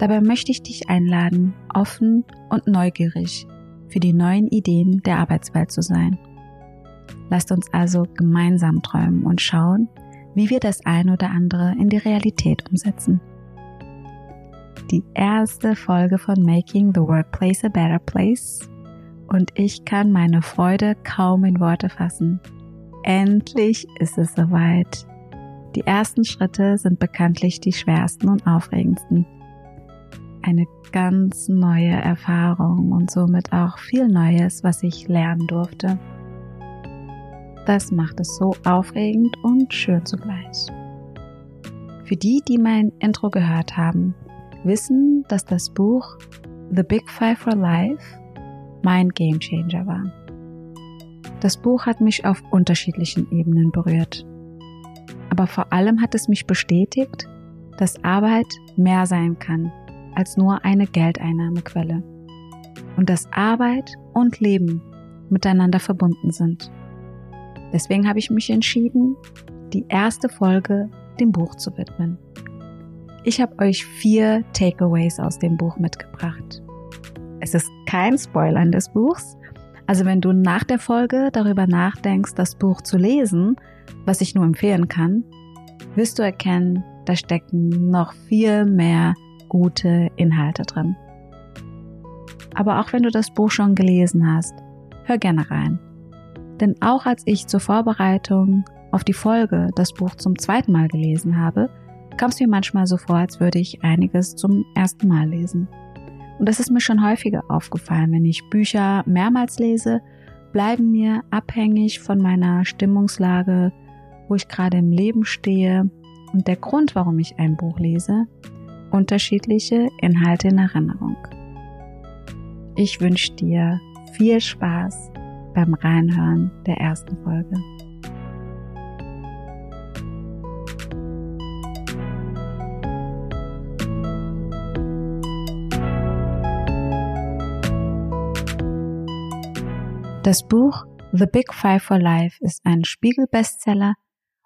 Dabei möchte ich dich einladen, offen und neugierig für die neuen Ideen der Arbeitswelt zu sein. Lasst uns also gemeinsam träumen und schauen, wie wir das ein oder andere in die Realität umsetzen. Die erste Folge von Making the Workplace a Better Place und ich kann meine Freude kaum in Worte fassen. Endlich ist es soweit. Die ersten Schritte sind bekanntlich die schwersten und aufregendsten eine ganz neue Erfahrung und somit auch viel Neues, was ich lernen durfte. Das macht es so aufregend und schön zugleich. Für die, die mein Intro gehört haben, wissen, dass das Buch The Big Five for Life mein Game Changer war. Das Buch hat mich auf unterschiedlichen Ebenen berührt. Aber vor allem hat es mich bestätigt, dass Arbeit mehr sein kann als nur eine Geldeinnahmequelle und dass Arbeit und Leben miteinander verbunden sind. Deswegen habe ich mich entschieden, die erste Folge dem Buch zu widmen. Ich habe euch vier Takeaways aus dem Buch mitgebracht. Es ist kein Spoilern des Buchs, also wenn du nach der Folge darüber nachdenkst, das Buch zu lesen, was ich nur empfehlen kann, wirst du erkennen, da stecken noch viel mehr gute Inhalte drin. Aber auch wenn du das Buch schon gelesen hast, hör gerne rein. Denn auch als ich zur Vorbereitung auf die Folge das Buch zum zweiten Mal gelesen habe, kam es mir manchmal so vor, als würde ich einiges zum ersten Mal lesen. Und das ist mir schon häufiger aufgefallen. Wenn ich Bücher mehrmals lese, bleiben mir abhängig von meiner Stimmungslage, wo ich gerade im Leben stehe und der Grund, warum ich ein Buch lese, unterschiedliche Inhalte in Erinnerung. Ich wünsche dir viel Spaß beim Reinhören der ersten Folge. Das Buch The Big Five for Life ist ein Spiegel-Bestseller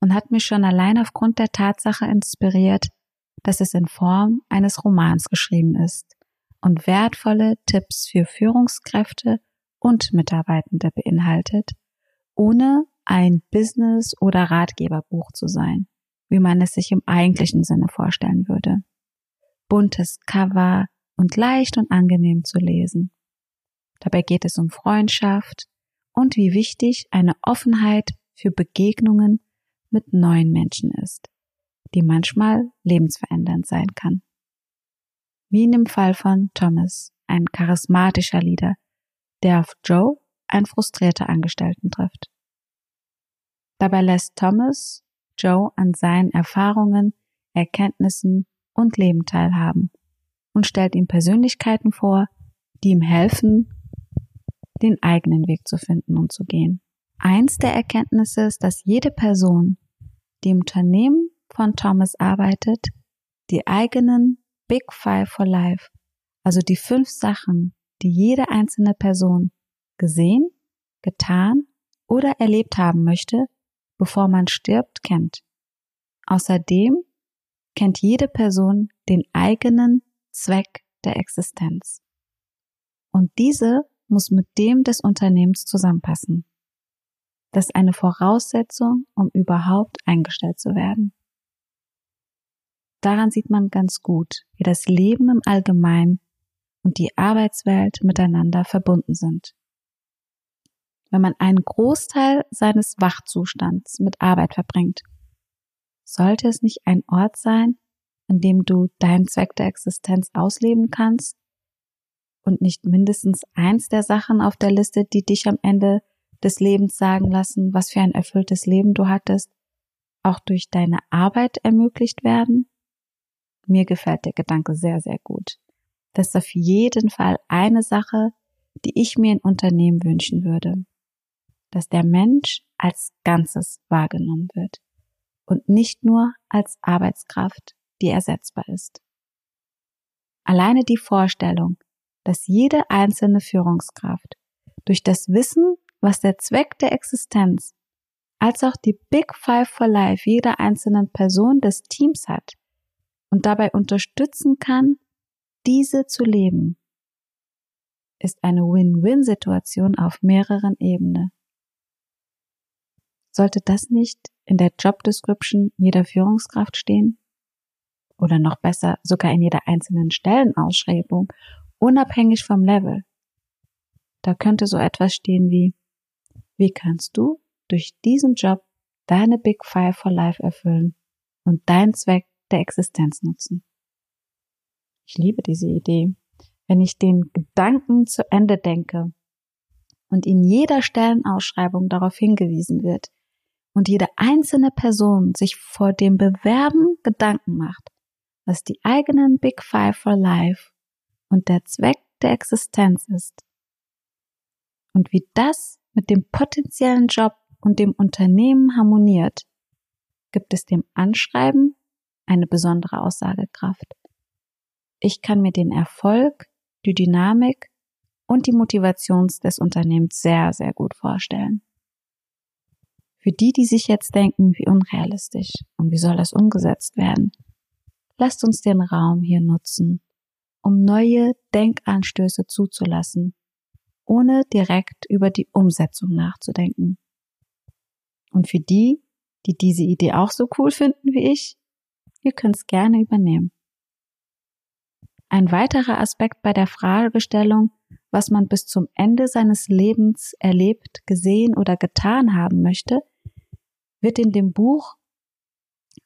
und hat mich schon allein aufgrund der Tatsache inspiriert, dass es in Form eines Romans geschrieben ist und wertvolle Tipps für Führungskräfte und Mitarbeitende beinhaltet, ohne ein Business- oder Ratgeberbuch zu sein, wie man es sich im eigentlichen Sinne vorstellen würde. Buntes Cover und leicht und angenehm zu lesen. Dabei geht es um Freundschaft und wie wichtig eine Offenheit für Begegnungen mit neuen Menschen ist die manchmal lebensverändernd sein kann. Wie in dem Fall von Thomas, ein charismatischer Leader, der auf Joe, ein frustrierter Angestellten trifft. Dabei lässt Thomas Joe an seinen Erfahrungen, Erkenntnissen und Leben teilhaben und stellt ihm Persönlichkeiten vor, die ihm helfen, den eigenen Weg zu finden und zu gehen. Eins der Erkenntnisse ist, dass jede Person, die im Unternehmen von Thomas arbeitet, die eigenen Big Five for Life, also die fünf Sachen, die jede einzelne Person gesehen, getan oder erlebt haben möchte, bevor man stirbt, kennt. Außerdem kennt jede Person den eigenen Zweck der Existenz. Und diese muss mit dem des Unternehmens zusammenpassen. Das ist eine Voraussetzung, um überhaupt eingestellt zu werden. Daran sieht man ganz gut, wie das Leben im Allgemeinen und die Arbeitswelt miteinander verbunden sind. Wenn man einen Großteil seines Wachzustands mit Arbeit verbringt, sollte es nicht ein Ort sein, an dem du deinen Zweck der Existenz ausleben kannst und nicht mindestens eins der Sachen auf der Liste, die dich am Ende des Lebens sagen lassen, was für ein erfülltes Leben du hattest, auch durch deine Arbeit ermöglicht werden? Mir gefällt der Gedanke sehr, sehr gut. das ist auf jeden Fall eine Sache, die ich mir in Unternehmen wünschen würde. Dass der Mensch als Ganzes wahrgenommen wird und nicht nur als Arbeitskraft, die ersetzbar ist. Alleine die Vorstellung, dass jede einzelne Führungskraft durch das Wissen, was der Zweck der Existenz, als auch die Big Five for Life jeder einzelnen Person des Teams hat und dabei unterstützen kann, diese zu leben, ist eine Win-Win-Situation auf mehreren Ebenen. Sollte das nicht in der Job Description jeder Führungskraft stehen? Oder noch besser, sogar in jeder einzelnen Stellenausschreibung, unabhängig vom Level. Da könnte so etwas stehen wie, wie kannst du durch diesen Job deine Big Five for Life erfüllen und deinen Zweck der Existenz nutzen? Ich liebe diese Idee. Wenn ich den Gedanken zu Ende denke und in jeder Stellenausschreibung darauf hingewiesen wird und jede einzelne Person sich vor dem Bewerben Gedanken macht, was die eigenen Big Five for Life und der Zweck der Existenz ist. Und wie das mit dem potenziellen Job und dem Unternehmen harmoniert, gibt es dem Anschreiben eine besondere Aussagekraft. Ich kann mir den Erfolg, die Dynamik und die Motivation des Unternehmens sehr, sehr gut vorstellen. Für die, die sich jetzt denken, wie unrealistisch und wie soll das umgesetzt werden, lasst uns den Raum hier nutzen, um neue Denkanstöße zuzulassen, ohne direkt über die Umsetzung nachzudenken. Und für die, die diese Idee auch so cool finden wie ich, ihr könnt es gerne übernehmen. Ein weiterer Aspekt bei der Fragestellung, was man bis zum Ende seines Lebens erlebt, gesehen oder getan haben möchte, wird in dem Buch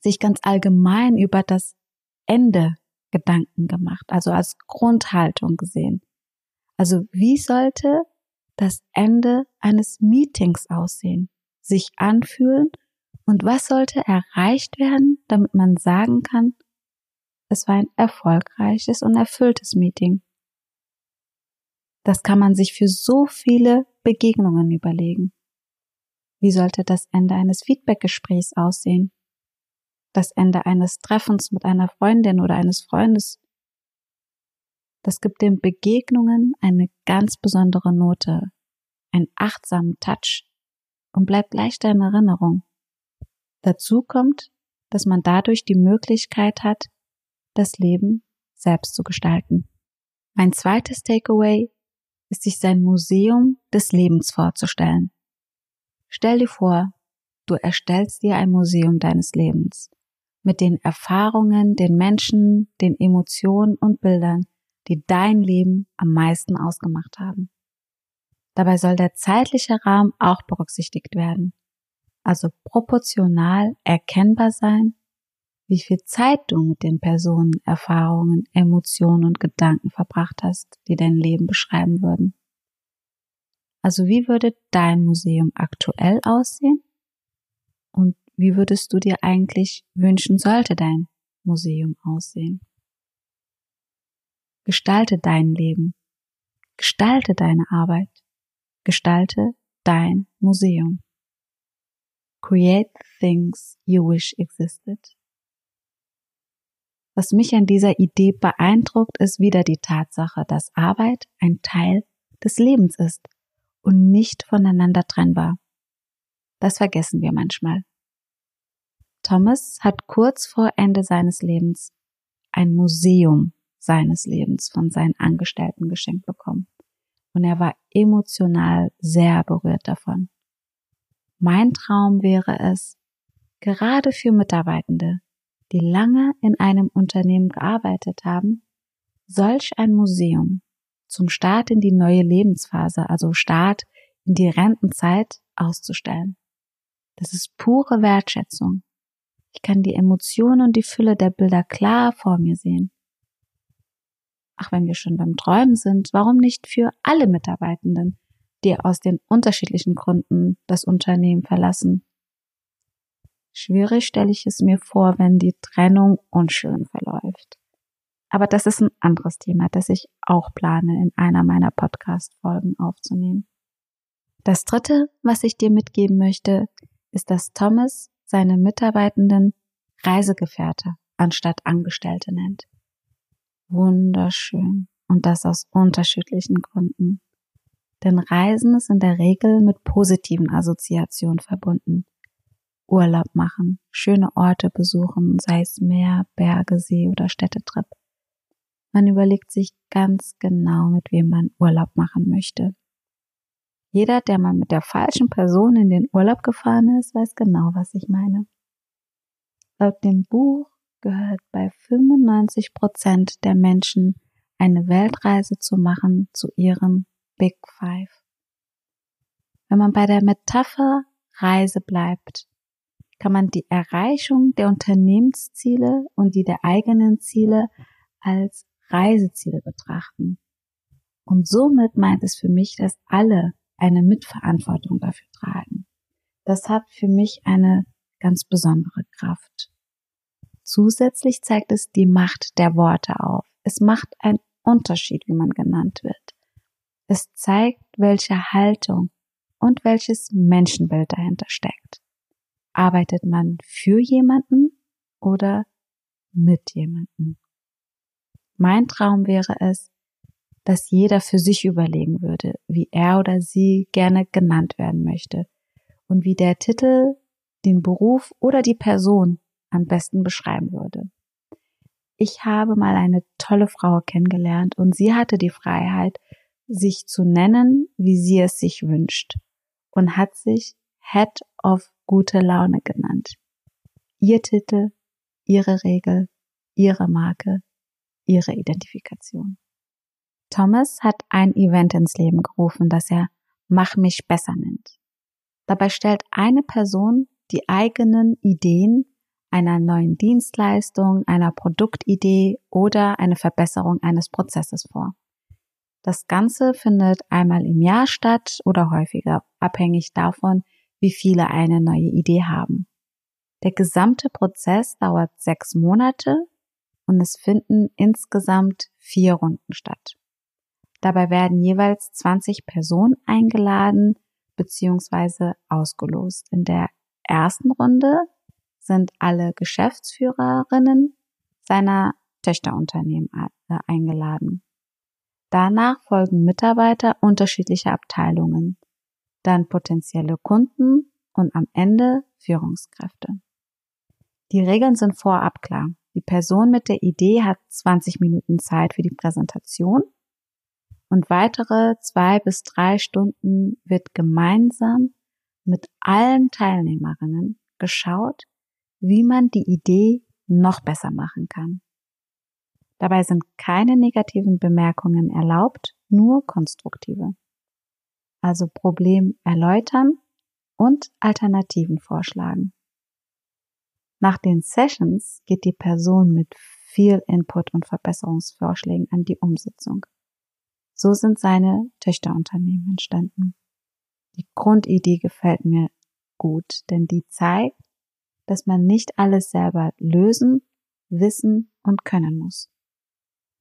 sich ganz allgemein über das Ende Gedanken gemacht, also als Grundhaltung gesehen. Also wie sollte das Ende eines Meetings aussehen, sich anfühlen und was sollte erreicht werden, damit man sagen kann, es war ein erfolgreiches und erfülltes Meeting. Das kann man sich für so viele Begegnungen überlegen. Wie sollte das Ende eines Feedbackgesprächs aussehen? Das Ende eines Treffens mit einer Freundin oder eines Freundes? Das gibt den Begegnungen eine ganz besondere Note, einen achtsamen Touch und bleibt leichter in Erinnerung. Dazu kommt, dass man dadurch die Möglichkeit hat, das Leben selbst zu gestalten. Mein zweites Takeaway ist, sich sein Museum des Lebens vorzustellen. Stell dir vor, du erstellst dir ein Museum deines Lebens mit den Erfahrungen, den Menschen, den Emotionen und Bildern, die dein Leben am meisten ausgemacht haben. Dabei soll der zeitliche Rahmen auch berücksichtigt werden, also proportional erkennbar sein wie viel Zeit du mit den Personen, Erfahrungen, Emotionen und Gedanken verbracht hast, die dein Leben beschreiben würden. Also wie würde dein Museum aktuell aussehen? Und wie würdest du dir eigentlich wünschen, sollte dein Museum aussehen? Gestalte dein Leben. Gestalte deine Arbeit. Gestalte dein Museum. Create things you wish existed. Was mich an dieser Idee beeindruckt, ist wieder die Tatsache, dass Arbeit ein Teil des Lebens ist und nicht voneinander trennbar. Das vergessen wir manchmal. Thomas hat kurz vor Ende seines Lebens ein Museum seines Lebens von seinen Angestellten geschenkt bekommen. Und er war emotional sehr berührt davon. Mein Traum wäre es, gerade für Mitarbeitende, die lange in einem Unternehmen gearbeitet haben, solch ein Museum zum Start in die neue Lebensphase, also Start in die Rentenzeit auszustellen. Das ist pure Wertschätzung. Ich kann die Emotionen und die Fülle der Bilder klar vor mir sehen. Ach, wenn wir schon beim Träumen sind, warum nicht für alle Mitarbeitenden, die aus den unterschiedlichen Gründen das Unternehmen verlassen Schwierig stelle ich es mir vor, wenn die Trennung unschön verläuft. Aber das ist ein anderes Thema, das ich auch plane, in einer meiner Podcast-Folgen aufzunehmen. Das dritte, was ich dir mitgeben möchte, ist, dass Thomas seine Mitarbeitenden Reisegefährte anstatt Angestellte nennt. Wunderschön. Und das aus unterschiedlichen Gründen. Denn Reisen ist in der Regel mit positiven Assoziationen verbunden. Urlaub machen, schöne Orte besuchen, sei es Meer, Berge, See oder Städtetrip. Man überlegt sich ganz genau, mit wem man Urlaub machen möchte. Jeder, der mal mit der falschen Person in den Urlaub gefahren ist, weiß genau, was ich meine. Laut dem Buch gehört bei 95 Prozent der Menschen eine Weltreise zu machen zu ihren Big Five. Wenn man bei der Metapher Reise bleibt, kann man die Erreichung der Unternehmensziele und die der eigenen Ziele als Reiseziele betrachten. Und somit meint es für mich, dass alle eine Mitverantwortung dafür tragen. Das hat für mich eine ganz besondere Kraft. Zusätzlich zeigt es die Macht der Worte auf. Es macht einen Unterschied, wie man genannt wird. Es zeigt, welche Haltung und welches Menschenbild dahinter steckt. Arbeitet man für jemanden oder mit jemanden? Mein Traum wäre es, dass jeder für sich überlegen würde, wie er oder sie gerne genannt werden möchte und wie der Titel den Beruf oder die Person am besten beschreiben würde. Ich habe mal eine tolle Frau kennengelernt und sie hatte die Freiheit, sich zu nennen, wie sie es sich wünscht und hat sich Head of gute Laune genannt. Ihr Titel, ihre Regel, ihre Marke, ihre Identifikation. Thomas hat ein Event ins Leben gerufen, das er Mach mich besser nennt. Dabei stellt eine Person die eigenen Ideen einer neuen Dienstleistung, einer Produktidee oder eine Verbesserung eines Prozesses vor. Das Ganze findet einmal im Jahr statt oder häufiger, abhängig davon, wie viele eine neue Idee haben. Der gesamte Prozess dauert sechs Monate und es finden insgesamt vier Runden statt. Dabei werden jeweils 20 Personen eingeladen bzw. ausgelost. In der ersten Runde sind alle Geschäftsführerinnen seiner Töchterunternehmen äh, eingeladen. Danach folgen Mitarbeiter unterschiedlicher Abteilungen, dann potenzielle Kunden und am Ende Führungskräfte. Die Regeln sind vorab klar. Die Person mit der Idee hat 20 Minuten Zeit für die Präsentation und weitere zwei bis drei Stunden wird gemeinsam mit allen Teilnehmerinnen geschaut, wie man die Idee noch besser machen kann. Dabei sind keine negativen Bemerkungen erlaubt, nur konstruktive. Also Problem erläutern und Alternativen vorschlagen. Nach den Sessions geht die Person mit viel Input und Verbesserungsvorschlägen an die Umsetzung. So sind seine Töchterunternehmen entstanden. Die Grundidee gefällt mir gut, denn die zeigt, dass man nicht alles selber lösen, wissen und können muss.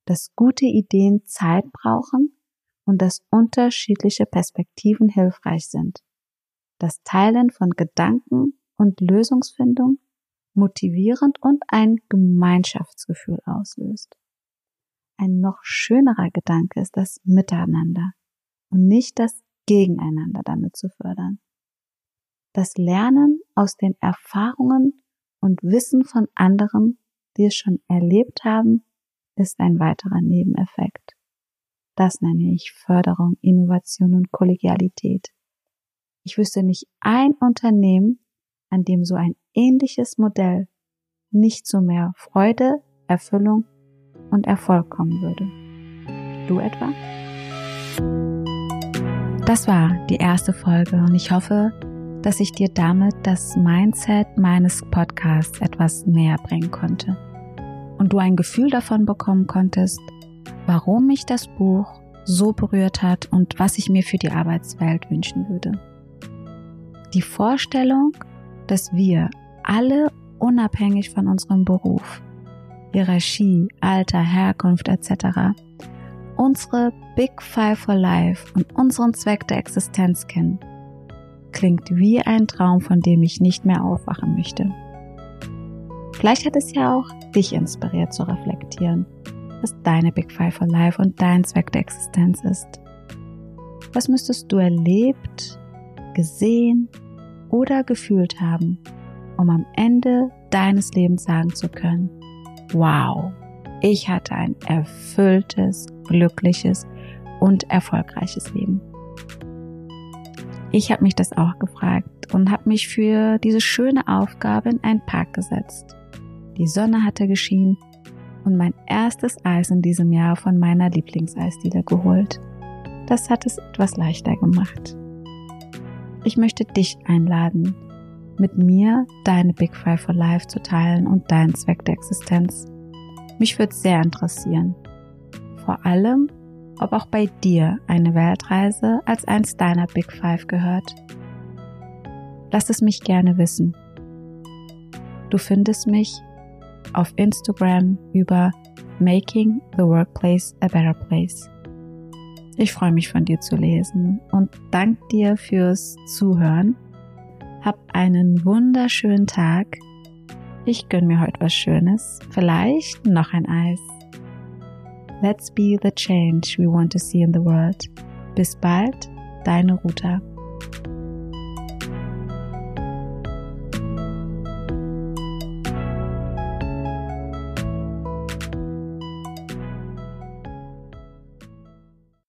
Dass gute Ideen Zeit brauchen und dass unterschiedliche Perspektiven hilfreich sind. Das Teilen von Gedanken und Lösungsfindung motivierend und ein Gemeinschaftsgefühl auslöst. Ein noch schönerer Gedanke ist das Miteinander und nicht das Gegeneinander damit zu fördern. Das Lernen aus den Erfahrungen und Wissen von anderen, die es schon erlebt haben, ist ein weiterer Nebeneffekt. Das nenne ich Förderung, Innovation und Kollegialität. Ich wüsste nicht ein Unternehmen, an dem so ein ähnliches Modell nicht zu mehr Freude, Erfüllung und Erfolg kommen würde. Du etwa? Das war die erste Folge und ich hoffe, dass ich dir damit das Mindset meines Podcasts etwas näher bringen konnte und du ein Gefühl davon bekommen konntest, warum mich das Buch so berührt hat und was ich mir für die Arbeitswelt wünschen würde. Die Vorstellung, dass wir alle unabhängig von unserem Beruf Hierarchie, Alter, Herkunft etc. unsere Big Five for Life und unseren Zweck der Existenz kennen, klingt wie ein Traum, von dem ich nicht mehr aufwachen möchte. Vielleicht hat es ja auch dich inspiriert zu reflektieren, was deine Big Five for Life und dein Zweck der Existenz ist. Was müsstest du erlebt, gesehen oder gefühlt haben, um am Ende deines Lebens sagen zu können, wow, ich hatte ein erfülltes, glückliches und erfolgreiches Leben. Ich habe mich das auch gefragt und habe mich für diese schöne Aufgabe in einen Park gesetzt. Die Sonne hatte geschienen und mein erstes Eis in diesem Jahr von meiner Lieblingseisdiele geholt. Das hat es etwas leichter gemacht. Ich möchte dich einladen, mit mir deine Big Five for Life zu teilen und deinen Zweck der Existenz. Mich würde sehr interessieren. Vor allem, ob auch bei dir eine Weltreise als eins deiner Big Five gehört. Lass es mich gerne wissen. Du findest mich auf Instagram über Making the Workplace a Better Place. Ich freue mich von dir zu lesen und danke dir fürs Zuhören. Hab einen wunderschönen Tag. Ich gönn mir heute was Schönes, vielleicht noch ein Eis. Let's be the change we want to see in the world. Bis bald, deine Ruta.